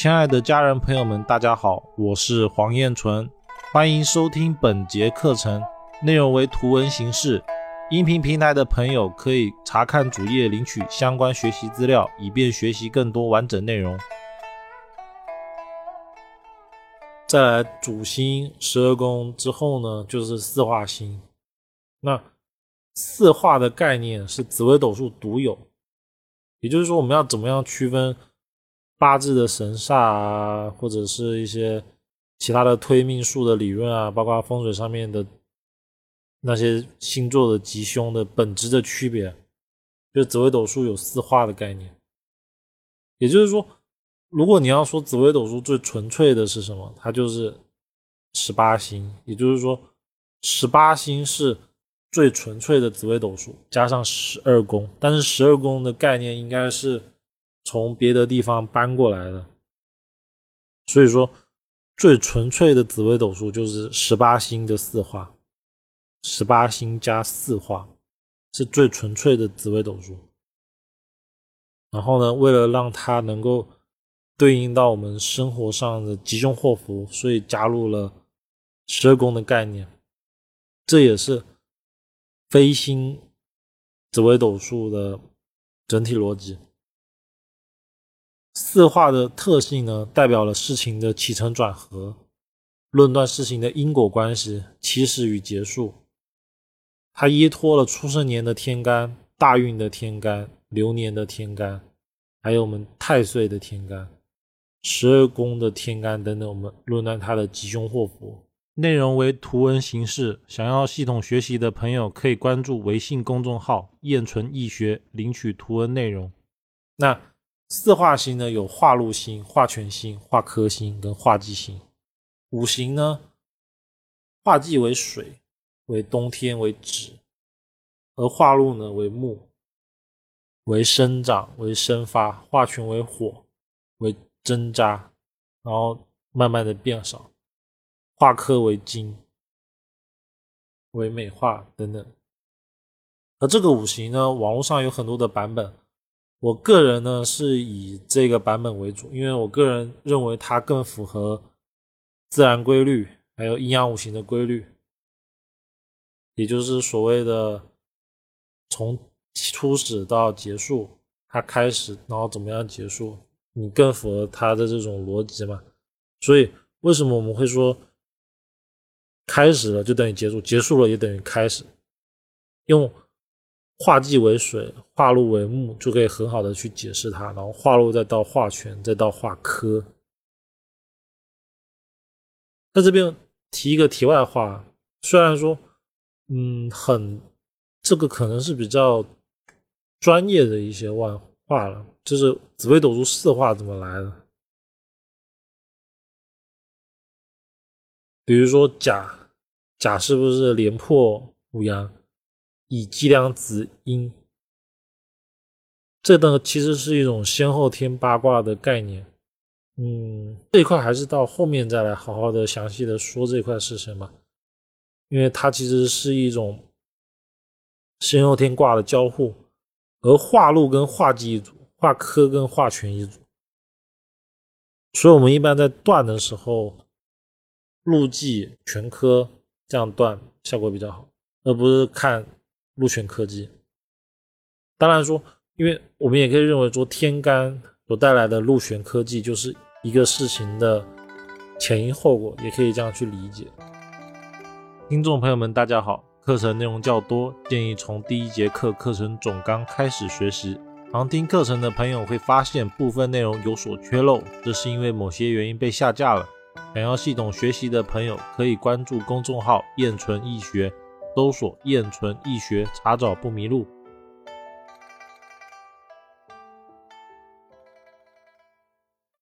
亲爱的家人朋友们，大家好，我是黄彦纯，欢迎收听本节课程，内容为图文形式。音频平台的朋友可以查看主页领取相关学习资料，以便学习更多完整内容。再来主星十二宫之后呢，就是四化星。那四化的概念是紫微斗数独有，也就是说，我们要怎么样区分八字的神煞啊，或者是一些其他的推命术的理论啊，包括风水上面的那些星座的吉凶的本质的区别，就紫微斗数有四化的概念，也就是说。如果你要说紫微斗数最纯粹的是什么，它就是十八星，也就是说十八星是最纯粹的紫微斗数，加上十二宫。但是十二宫的概念应该是从别的地方搬过来的，所以说最纯粹的紫微斗数就是十八星的四化，十八星加四化是最纯粹的紫微斗数。然后呢，为了让它能够对应到我们生活上的吉凶祸福，所以加入了十二宫的概念，这也是飞星紫微斗数的整体逻辑。四化的特性呢，代表了事情的起承转合，论断事情的因果关系、起始与结束。它依托了出生年的天干、大运的天干、流年的天干，还有我们太岁的天干。十二宫的天干等等，我们论断它的吉凶祸福。内容为图文形式，想要系统学习的朋友可以关注微信公众号“燕纯易学”领取图文内容。那四化星呢，有化禄星、化权星、化科星跟化忌星。五行呢，化忌为水，为冬天为止；而化禄呢为木，为生长为生发；化权为火，为针扎，然后慢慢的变少，化科为金，为美化等等。而这个五行呢，网络上有很多的版本，我个人呢是以这个版本为主，因为我个人认为它更符合自然规律，还有阴阳五行的规律，也就是所谓的从初始到结束，它开始，然后怎么样结束。你更符合它的这种逻辑嘛？所以为什么我们会说开始了就等于结束，结束了也等于开始？用化忌为水，化禄为木，就可以很好的去解释它。然后化禄再到化权，再到化科。在这边提一个题外话，虽然说，嗯，很这个可能是比较专业的一些外话了。就是紫微斗数四化怎么来的？比如说甲，甲是不是廉颇五阳，以计量子阴？这呢其实是一种先后天八卦的概念。嗯，这块还是到后面再来好好的详细的说这块是什么，因为它其实是一种先后天卦的交互，而化禄跟化忌一组。化科跟化权一组，所以我们一般在断的时候，禄忌全科这样断效果比较好，而不是看禄全科技。当然说，因为我们也可以认为说天干所带来的禄全科技就是一个事情的前因后果，也可以这样去理解。听众朋友们，大家好，课程内容较多，建议从第一节课课程总纲开始学习。常听课程的朋友会发现部分内容有所缺漏，这是因为某些原因被下架了。想要系统学习的朋友可以关注公众号“燕纯易学”，搜索“燕纯易学”，查找不迷路。